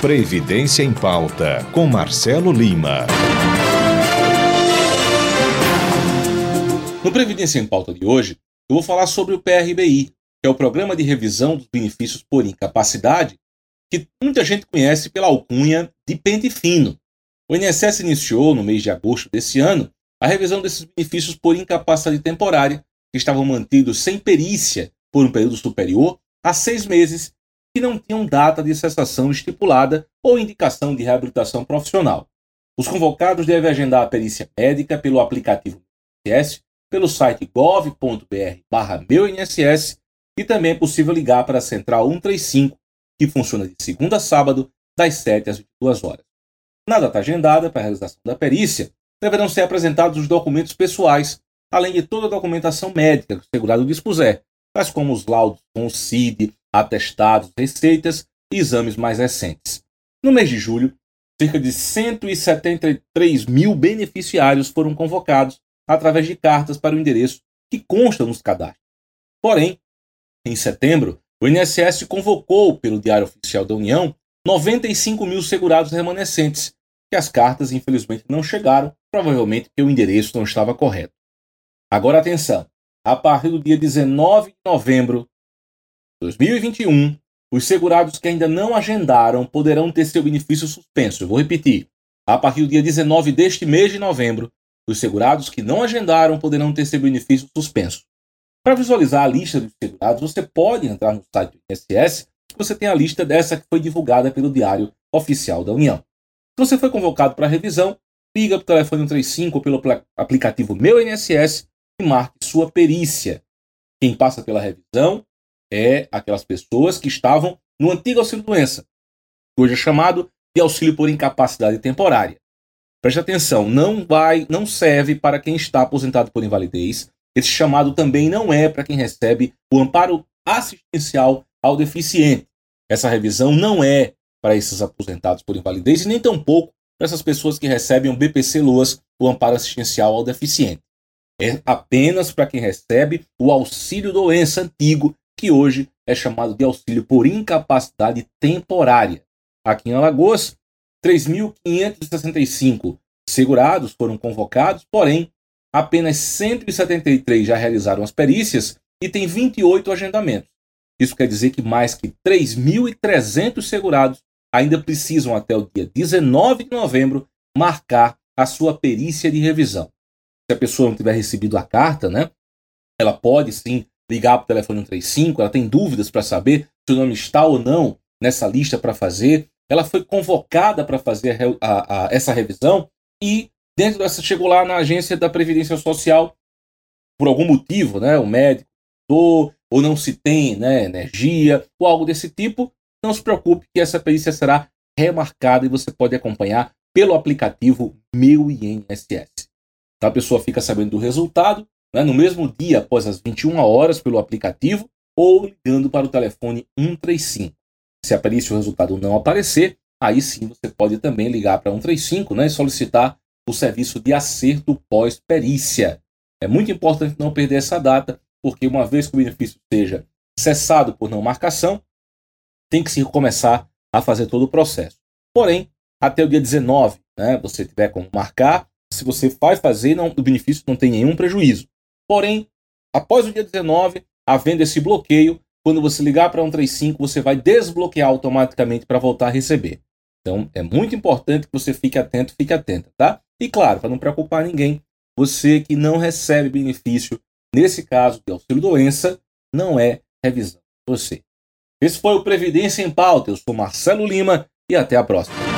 Previdência em Pauta, com Marcelo Lima. No Previdência em Pauta de hoje, eu vou falar sobre o PRBI, que é o Programa de Revisão dos Benefícios por Incapacidade, que muita gente conhece pela alcunha de pente fino. O INSS iniciou, no mês de agosto desse ano, a revisão desses benefícios por incapacidade temporária, que estavam mantidos sem perícia por um período superior a seis meses que não tinham data de cessação estipulada ou indicação de reabilitação profissional. Os convocados devem agendar a perícia médica pelo aplicativo INSS, pelo site gov.br/meuinss e também é possível ligar para a central 135, que funciona de segunda a sábado, das 7 às 22 horas. Na data agendada para a realização da perícia, deverão ser apresentados os documentos pessoais, além de toda a documentação médica que o segurado dispuser, tais como os laudos com o CID, atestados, receitas e exames mais recentes. No mês de julho, cerca de 173 mil beneficiários foram convocados através de cartas para o endereço que consta nos cadastros. Porém, em setembro, o INSS convocou pelo Diário Oficial da União 95 mil segurados remanescentes, que as cartas infelizmente não chegaram, provavelmente porque o endereço não estava correto. Agora atenção, a partir do dia 19 de novembro 2021, os segurados que ainda não agendaram poderão ter seu benefício suspenso. Eu vou repetir. A partir do dia 19 deste mês de novembro, os segurados que não agendaram poderão ter seu benefício suspenso. Para visualizar a lista dos segurados, você pode entrar no site do INSS, você tem a lista dessa que foi divulgada pelo Diário Oficial da União. Se você foi convocado para revisão, liga para o telefone 135 ou pelo aplicativo Meu INSS e marque sua perícia. Quem passa pela revisão é aquelas pessoas que estavam no antigo auxílio doença, hoje é chamado de auxílio por incapacidade temporária. Preste atenção, não vai, não serve para quem está aposentado por invalidez. Esse chamado também não é para quem recebe o amparo assistencial ao deficiente. Essa revisão não é para esses aposentados por invalidez e nem tampouco para essas pessoas que recebem o BPC Loas, o amparo assistencial ao deficiente. É apenas para quem recebe o auxílio doença antigo, que hoje é chamado de auxílio por incapacidade temporária. Aqui em Alagoas, 3.565 segurados foram convocados, porém, apenas 173 já realizaram as perícias e tem 28 agendamentos. Isso quer dizer que mais que 3.300 segurados ainda precisam, até o dia 19 de novembro, marcar a sua perícia de revisão. Se a pessoa não tiver recebido a carta, né, ela pode sim ligar para o telefone 135, ela tem dúvidas para saber se o nome está ou não nessa lista para fazer. Ela foi convocada para fazer a, a, a, essa revisão e dentro dessa chegou lá na agência da Previdência Social por algum motivo, né, o médico ou, não se tem né, energia ou algo desse tipo, não se preocupe que essa perícia será remarcada e você pode acompanhar pelo aplicativo Meu INSS. Então a pessoa fica sabendo do resultado né, no mesmo dia após as 21 horas pelo aplicativo ou ligando para o telefone 135. Se a perícia o resultado não aparecer, aí sim você pode também ligar para 135 né, e solicitar o serviço de acerto pós-perícia. É muito importante não perder essa data, porque uma vez que o benefício seja cessado por não marcação, tem que se começar a fazer todo o processo. Porém, até o dia 19, né, você tiver como marcar, se você vai fazer, não, o benefício não tem nenhum prejuízo. Porém, após o dia 19, havendo esse bloqueio, quando você ligar para 135, você vai desbloquear automaticamente para voltar a receber. Então, é muito importante que você fique atento, fique atenta, tá? E claro, para não preocupar ninguém, você que não recebe benefício, nesse caso de auxílio doença, não é revisão você. Esse foi o Previdência em Pauta. Eu sou Marcelo Lima e até a próxima.